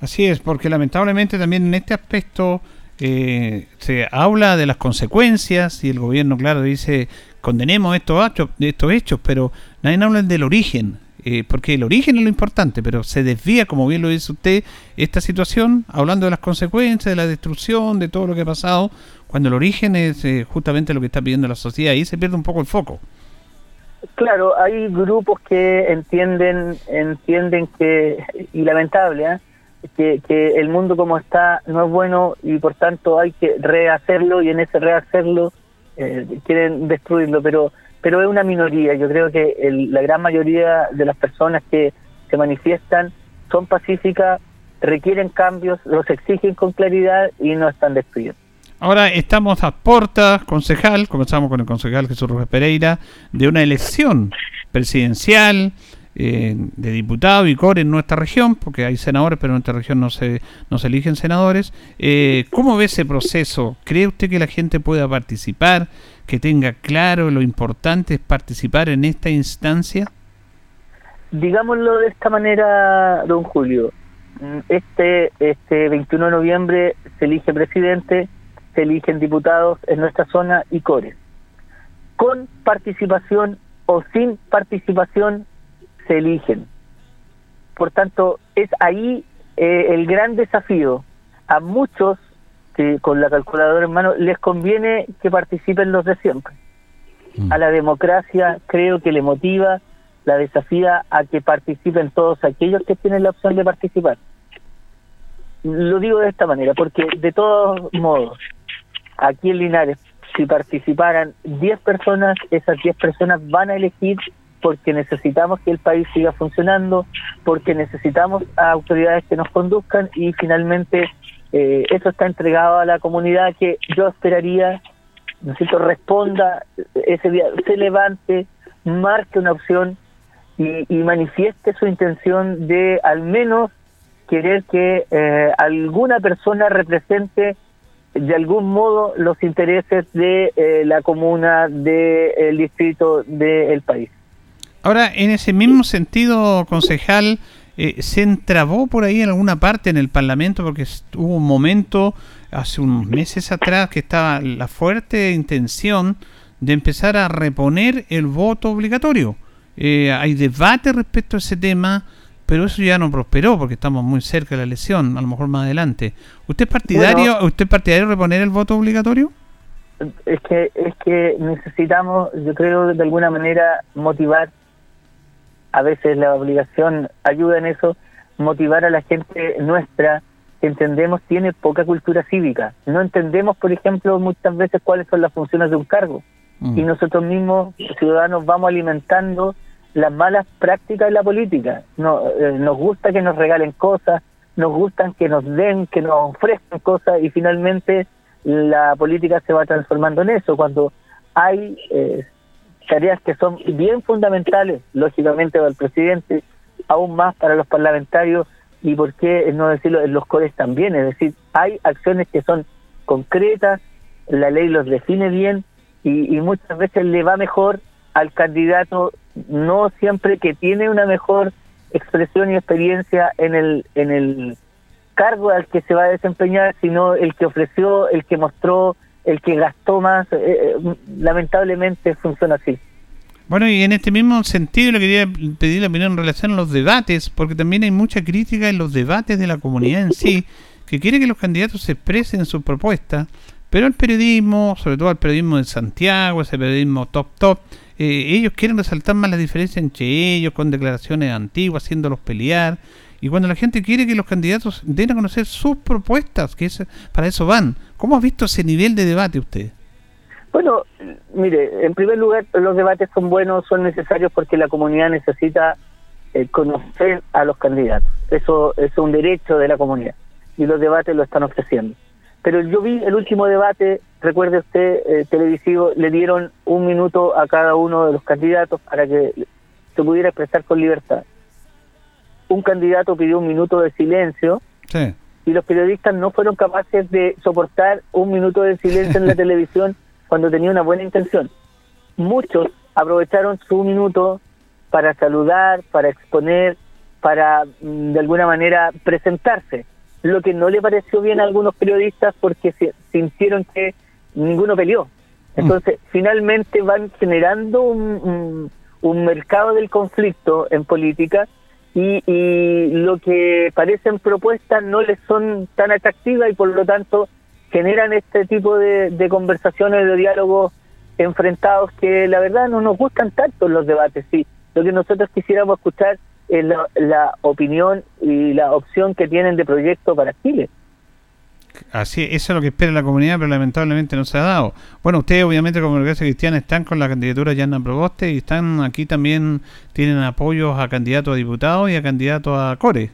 Así es, porque lamentablemente también en este aspecto se habla de las consecuencias y el gobierno, claro, dice condenemos estos hechos, estos hechos pero nadie habla del origen, eh, porque el origen es lo importante, pero se desvía, como bien lo dice usted, esta situación, hablando de las consecuencias, de la destrucción, de todo lo que ha pasado, cuando el origen es eh, justamente lo que está pidiendo la sociedad, y se pierde un poco el foco. Claro, hay grupos que entienden, entienden que, y lamentable, ¿eh? Que, que el mundo como está no es bueno y por tanto hay que rehacerlo y en ese rehacerlo eh, quieren destruirlo, pero pero es una minoría. Yo creo que la gran mayoría de las personas que se manifiestan son pacíficas, requieren cambios, los exigen con claridad y no están destruyendo. Ahora estamos a puertas, concejal, comenzamos con el concejal Jesús Rubén Pereira, de una elección presidencial eh, de diputado y core en nuestra región, porque hay senadores, pero en nuestra región no se, no se eligen senadores. Eh, ¿Cómo ve ese proceso? ¿Cree usted que la gente pueda participar? ¿Que tenga claro lo importante es participar en esta instancia? Digámoslo de esta manera, don Julio. Este, este 21 de noviembre se elige presidente, se eligen diputados en nuestra zona y core. Con participación o sin participación se eligen. Por tanto, es ahí eh, el gran desafío. A muchos que con la calculadora en mano les conviene que participen los de siempre. Mm. A la democracia creo que le motiva, la desafía a que participen todos aquellos que tienen la opción de participar. Lo digo de esta manera, porque de todos modos, aquí en Linares, si participaran 10 personas, esas 10 personas van a elegir porque necesitamos que el país siga funcionando, porque necesitamos a autoridades que nos conduzcan y finalmente eh, eso está entregado a la comunidad que yo esperaría, necesito responda ese día, se levante, marque una opción y, manifieste su intención de al menos querer que eh, alguna persona represente de algún modo los intereses de eh, la comuna, del distrito, del país. Ahora, en ese mismo sentido, concejal, eh, ¿se entrabó por ahí en alguna parte en el Parlamento? Porque hubo un momento, hace unos meses atrás, que estaba la fuerte intención de empezar a reponer el voto obligatorio. eh, hay debate respecto a ese tema, pero eso ya no prosperó porque estamos muy cerca de la elección, a lo mejor más adelante. ¿Usted es partidario, usted es partidario de reponer el voto obligatorio? Es que es que necesitamos, yo creo, de alguna manera motivar. A veces la obligación ayuda en eso, motivar a la gente nuestra que entendemos tiene poca cultura cívica. No entendemos, por ejemplo, muchas veces cuáles son las funciones de un cargo. Mm. Y nosotros mismos, ciudadanos, vamos alimentando las malas prácticas de la política. No, eh, nos gusta que nos regalen cosas, nos gustan que nos den, que nos ofrezcan cosas y finalmente la política se va transformando en eso. Cuando hay eh, tareas que son bien fundamentales, lógicamente para el presidente, aún más para los parlamentarios y por qué no decirlo en los CODES también. Es decir, hay acciones que son concretas, la ley los define bien y, y muchas veces le va mejor al candidato no siempre que tiene una mejor expresión y experiencia en el en el cargo al que se va a desempeñar, sino el que ofreció, el que mostró, el que gastó más. eh, eh, lamentablemente funciona así. Bueno, y en este mismo sentido le quería pedir la opinión en relación a los debates, porque también hay mucha crítica en los debates de la comunidad en sí, que quiere que los candidatos se expresen sus propuestas, pero el periodismo, sobre todo el periodismo de Santiago, ese periodismo top top, eh, ellos quieren resaltar más la diferencia entre ellos, con declaraciones antiguas, haciéndolos pelear, y cuando la gente quiere que los candidatos den a conocer sus propuestas, que es, para eso van. ¿Cómo ha visto ese nivel de debate usted? Bueno, mire, en primer lugar, los debates son buenos, son necesarios porque la comunidad necesita eh, conocer a los candidatos. Eso es un derecho de la comunidad y los debates lo están ofreciendo. Pero yo vi el último debate, recuerde usted, eh, televisivo, le dieron un minuto a cada uno de los candidatos para que se pudiera expresar con libertad. Un candidato pidió un minuto de silencio Sí. Y los periodistas no fueron capaces de soportar un minuto de silencio en la televisión cuando tenía una buena intención. Muchos aprovecharon su minuto para saludar, para exponer, para mm, de alguna manera presentarse, lo que no le pareció bien a algunos periodistas porque sintieron que ninguno peleó. Entonces, finalmente van generando un, un- un mercado del conflicto en política y, y lo que parecen propuestas no les son tan atractivas y por lo tanto generan este tipo de, de conversaciones, de diálogos enfrentados que la verdad no nos gustan tanto los debates. Sí, lo que nosotros quisiéramos escuchar es la, la opinión y la opción que tienen de proyecto para Chile. Así, eso es lo que espera la comunidad, pero lamentablemente no se ha dado. Bueno, ustedes obviamente como Democracia Cristiana están con la candidatura de Yanna Proboste y están aquí también, tienen apoyos a candidatos a diputados y a candidatos a core.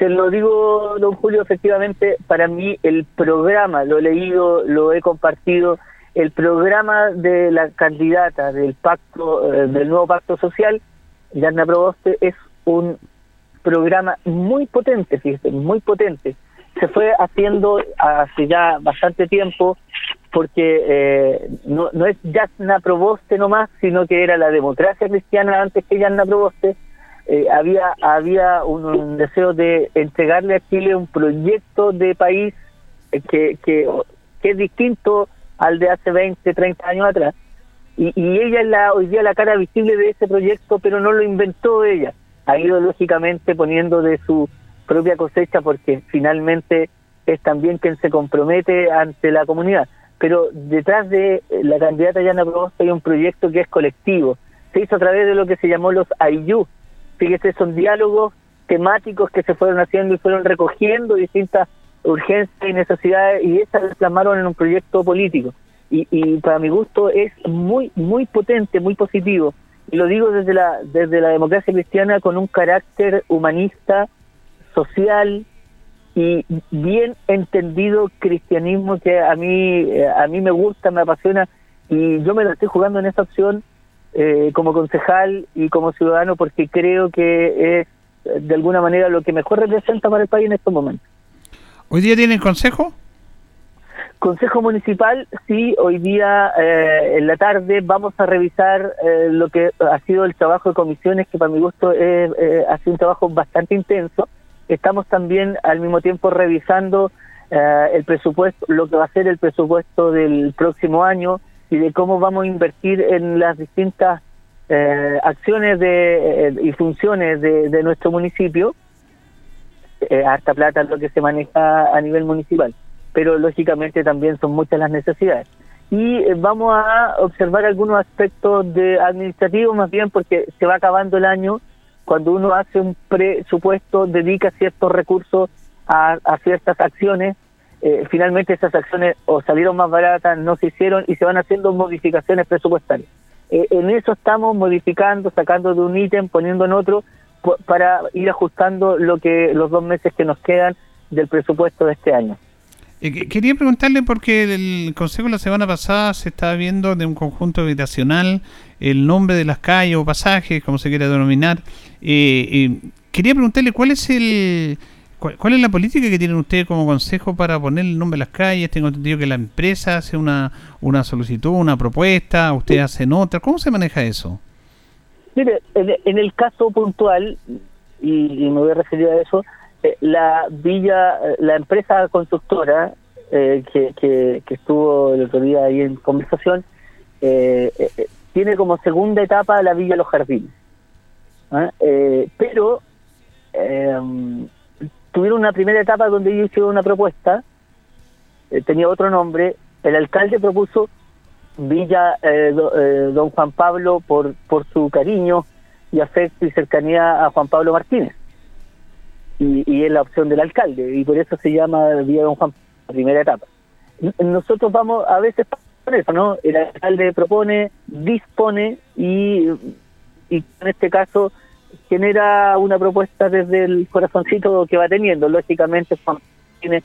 Se lo digo, don Julio, efectivamente, para mí el programa, lo he leído, lo he compartido, el programa de la candidata del pacto, eh, del nuevo pacto social, Yarna Proboste, es un programa muy potente, fíjese, muy potente. Se fue haciendo hace ya bastante tiempo porque eh, no, no es Yarna Proboste nomás, sino que era la democracia cristiana antes que Yarna Proboste, eh, había había un, deseo de entregarle a Chile un proyecto de país que, que, que es distinto al de hace 20, 30 años atrás. Y, y ella es la, hoy día la cara visible de ese proyecto, pero no lo inventó ella. Ha ido lógicamente poniendo de su propia cosecha porque finalmente es también quien se compromete ante la comunidad. Pero detrás de eh, la candidata Yana Proboste hay un proyecto que es colectivo. Se hizo a través de lo que se llamó los AIU. Fíjese, son diálogos temáticos que se fueron haciendo y fueron recogiendo distintas urgencias y necesidades y esas las plasmaron en un proyecto político. Y, y para mi gusto es muy, muy potente, muy positivo. Y lo digo desde la, desde la democracia cristiana con un carácter humanista, social y bien entendido cristianismo que a mí, eh, a mí me gusta, me apasiona y yo me la estoy jugando en esta opción eh, como concejal y como ciudadano porque creo que es eh, de alguna manera lo que mejor representa para el país en estos momentos. ¿Hoy día tienen consejo? Consejo Municipal, sí, hoy día eh, en la tarde vamos a revisar eh, lo que ha sido el trabajo de comisiones, que para mi gusto es, eh, ha sido un trabajo bastante intenso. Estamos también al mismo tiempo revisando eh, el presupuesto, lo que va a ser el presupuesto del próximo año y de cómo vamos a invertir en las distintas eh, acciones de, eh, y funciones de, de nuestro municipio, eh, harta plata lo que se maneja a nivel municipal, pero lógicamente también son muchas las necesidades. Y eh, vamos a observar algunos aspectos de administrativos más bien porque se va acabando el año, cuando uno hace un presupuesto, dedica ciertos recursos a, ciertas acciones, eh, finalmente esas acciones o salieron más baratas, no se hicieron y se van haciendo modificaciones presupuestarias. Eh, en eso estamos modificando, sacando de un ítem, poniendo en otro, para ir ajustando lo que los dos meses que nos quedan del presupuesto de este año. Eh, que- quería preguntarle porque el Consejo la semana pasada se estaba viendo de un conjunto habitacional el nombre de las calles o pasajes, como se quiera denominar. Eh, eh, quería preguntarle cuál es el cuál, cuál es la política que tienen ustedes como consejo para poner el nombre de las calles. Tengo entendido que la empresa hace una, una solicitud, una propuesta, ustedes hacen otra. ¿Cómo se maneja eso? Mire, en, el caso puntual, y, me voy a referir a eso, la villa, eh, la empresa constructora eh, que, que, estuvo el otro día ahí en conversación, eh, eh, eh, tiene como segunda etapa la Villa Los Jardines. ¿ah? Eh, pero eh, tuvieron una primera etapa donde ellos hicieron una propuesta, eh, tenía otro nombre, el alcalde propuso Villa eh, do- eh, Don Juan Pablo por, por su cariño y afecto y cercanía a Juan Pablo Martínez. Y, y es la opción del alcalde, y por eso se llama Villa Don Juan, la primera etapa. Nosotros vamos a veces por eso, ¿no? El alcalde propone, dispone y, y en este caso genera una propuesta desde el corazoncito que va teniendo. Lógicamente, Juan tiene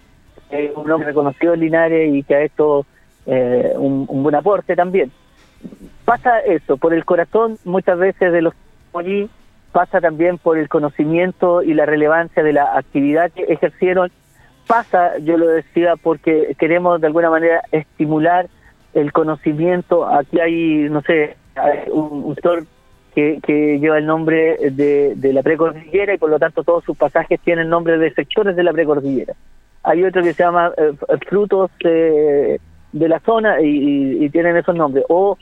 eh, un hombre reconocido Linares y que ha hecho eh, un, un buen aporte también. Pasa eso, por el corazón muchas veces de los allí, pasa también por el conocimiento y la relevancia de la actividad que ejercieron, pasa, yo lo decía, porque queremos de alguna manera estimular el conocimiento. Aquí hay, no sé, un, sector que, lleva el nombre de, la precordillera y por lo tanto todos sus pasajes tienen nombre de sectores de la precordillera. Hay otro que se llama eh, frutos de la zona y, y- tienen esos nombres. O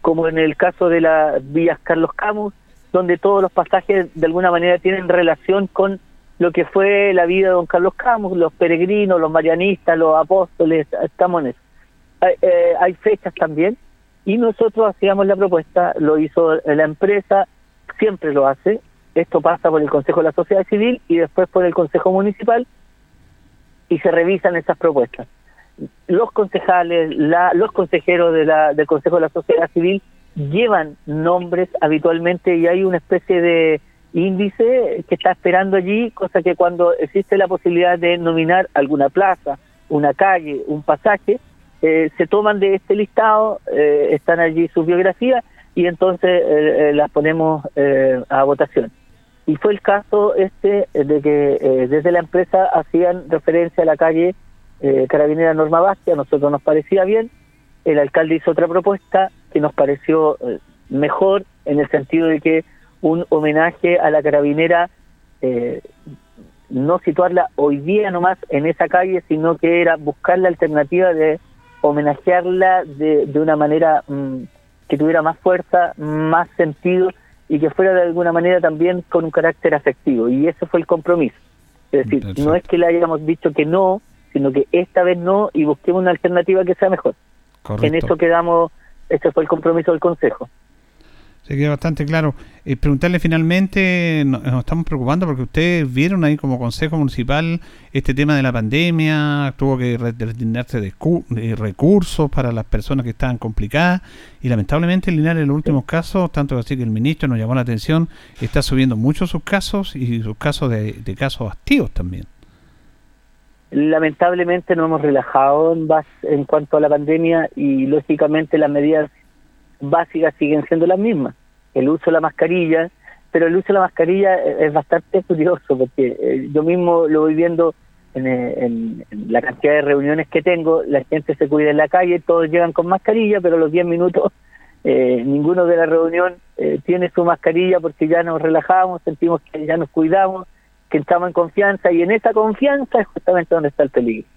como en el caso de las villas Carlos Camus, donde todos los pasajes de alguna manera tienen relación con lo que fue la vida de don Carlos Camus, los peregrinos, los marianistas, los apóstoles, estamos en eso. Hay, eh, hay fechas también y nosotros hacíamos la propuesta, lo hizo la empresa, siempre lo hace, esto pasa por el Consejo de la Sociedad Civil y después por el Consejo Municipal y se revisan esas propuestas. Los concejales, la, los consejeros de la, del Consejo de la Sociedad Civil llevan nombres habitualmente y hay una especie de índice que está esperando allí, cosa que cuando existe la posibilidad de nominar alguna plaza, una calle, un pasaje, eh, se toman de este listado, eh, están allí sus biografías y entonces eh, eh, las ponemos eh, a votación. Y fue el caso este eh, de que desde la empresa hacían referencia a la calle Carabinera Norma Bastia, a nosotros nos parecía bien, el alcalde hizo otra propuesta que nos pareció eh, mejor en el sentido de que un homenaje a la carabinera eh, no situarla hoy día nomás en esa calle, sino que era buscar la alternativa de homenajearla de, de una manera mm, que tuviera más fuerza, más sentido y que fuera de alguna manera también con un carácter afectivo. Y ese fue el compromiso. Es decir, no es que le hayamos dicho que no, sino que esta vez no y busquemos una alternativa que sea mejor. Correcto. En eso quedamos, ese fue el compromiso del Consejo. Se queda bastante claro. Eh, preguntarle finalmente, no- nos estamos preocupando porque ustedes vieron ahí como Consejo Municipal este tema de la pandemia, tuvo que destinarse de, de recursos para las personas que estaban complicadas y lamentablemente en Linares en los últimos casos, tanto así que el ministro nos llamó la atención, está subiendo mucho sus casos y sus casos de, de casos activos también. Lamentablemente no hemos relajado en, en cuanto a la pandemia y lógicamente las medidas básicas siguen siendo las mismas. El uso de la mascarilla, pero el uso de la mascarilla eh, es bastante curioso porque eh, yo mismo lo voy viendo en, eh, en- en la cantidad de reuniones que tengo, la gente se cuida en la calle, todos llegan con mascarilla, pero los 10 minutos eh, ninguno de la reunión tiene su mascarilla porque ya nos relajamos, sentimos que ya nos cuidamos, que estamos en confianza y en esa confianza es justamente donde está el peligro.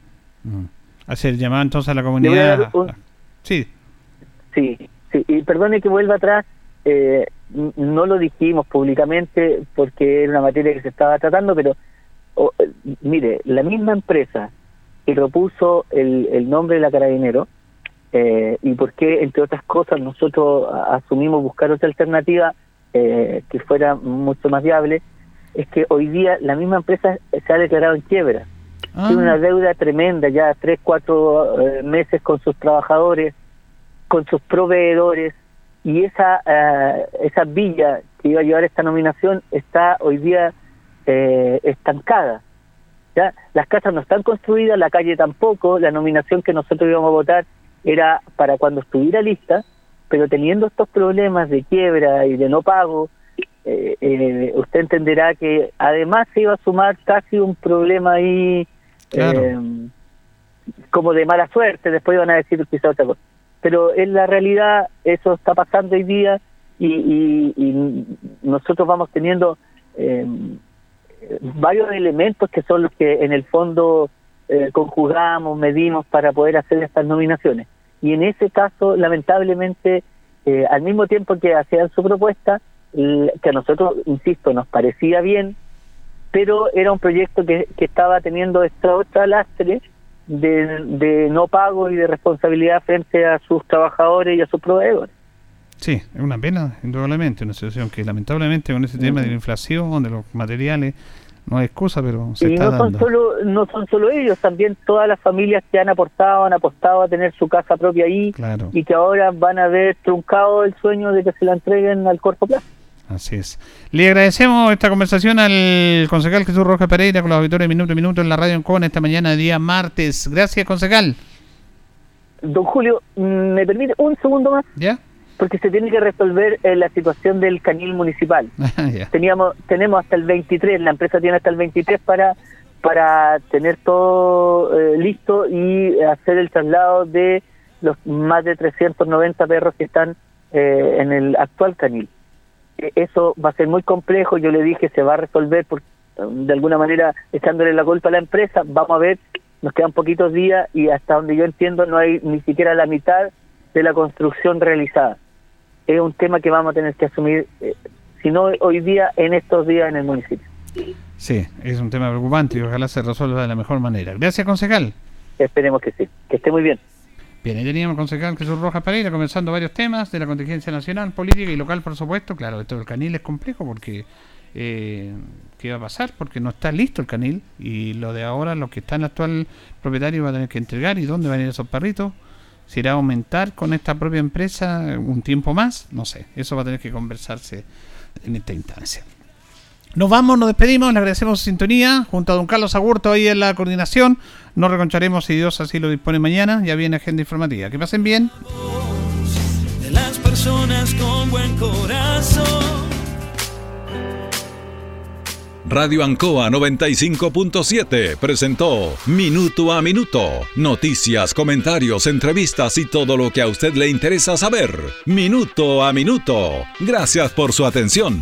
Hacer llamado entonces a la comunidad. un- Sí. Sí, sí, y perdone que vuelva atrás, eh, no lo dijimos públicamente porque era una materia que se estaba tratando, pero o- eh, mire, la misma empresa que propuso el, el nombre de la Carabinero eh, y por qué, entre otras cosas, nosotros asumimos buscar otra alternativa eh, que fuera mucho más viable, es que hoy día la misma empresa se ha declarado en quiebra. Tiene una deuda tremenda, ya tres, cuatro eh, meses con sus trabajadores, con sus proveedores, y esa, eh, esa villa que iba a llevar esta nominación está hoy día eh, estancada. ¿ya? Las casas no están construidas, la calle tampoco, la nominación que nosotros íbamos a votar era para cuando estuviera lista, pero teniendo estos problemas de quiebra y de no pago, eh, eh, usted entenderá que además se iba a sumar casi un problema ahí Claro. eh, como de mala suerte, después iban a decir quizá otra cosa. Pero en la realidad eso está pasando hoy día y, y- y nosotros vamos teniendo eh, varios elementos que son los que en el fondo eh, conjugamos, medimos para poder hacer estas nominaciones. Y en ese caso, lamentablemente, eh, al mismo tiempo que hacían su propuesta, que a nosotros, insisto, nos parecía bien, pero era un proyecto que, que estaba teniendo esta otra lastre de, de no pago y de responsabilidad frente a sus trabajadores y a sus proveedores. Sí, es una pena, indudablemente, una situación que lamentablemente con ese tema de la inflación, de los materiales, no hay excusa, pero se y está no son dando. solo no son solo ellos también todas las familias que han aportado han apostado a tener su casa propia ahí Claro. y que ahora van a ver truncado el sueño de que se la entreguen al corto plazo Así es. Le agradecemos esta conversación al concejal Jesús Rojas Pereira con los auditores Minuto a Minuto en la radio en Con esta mañana, día martes. Gracias, concejal. don Julio me permite un segundo más ya porque se tiene que resolver eh, la situación del canil municipal Ya. teníamos tenemos hasta el 23 la empresa tiene hasta el 23 para para tener todo eh, listo y hacer el traslado de los más de 390 perros que están eh, en el actual canil eso va a ser muy complejo yo le dije se va a resolver por, de alguna manera echándole la culpa a la empresa vamos a ver nos quedan poquitos días y hasta donde yo entiendo no hay ni siquiera la mitad de la construcción realizada es un tema que vamos a tener que asumir, eh, si no hoy día, en estos días en el municipio. Sí, es un tema preocupante y ojalá se resuelva de la mejor manera. Gracias, concejal. Esperemos que sí. Que esté muy bien. Bien, ahí teníamos al concejal Jesús Rojas Pereira comenzando varios temas de la contingencia nacional, política y local, por supuesto. Claro, esto del canil es complejo porque eh, ¿qué va a pasar? Porque no está listo el canil y lo de ahora, lo que está en el actual propietario va a tener que entregar y dónde van a ir esos perritos. Si irá aumentar con esta propia empresa un tiempo más, no sé. Eso va a tener que conversarse en esta instancia. Nos vamos, nos despedimos, le agradecemos su sintonía. Junto a don Carlos Agurto ahí en la coordinación. Nos reconcharemos si Dios así lo dispone mañana. Ya viene agenda informativa. Que pasen bien. de las personas con buen corazón. Radio Ancoa 95.7 presentó Minuto a Minuto. Noticias, comentarios, entrevistas y todo lo que a usted le interesa saber. Minuto a Minuto. Gracias por su atención.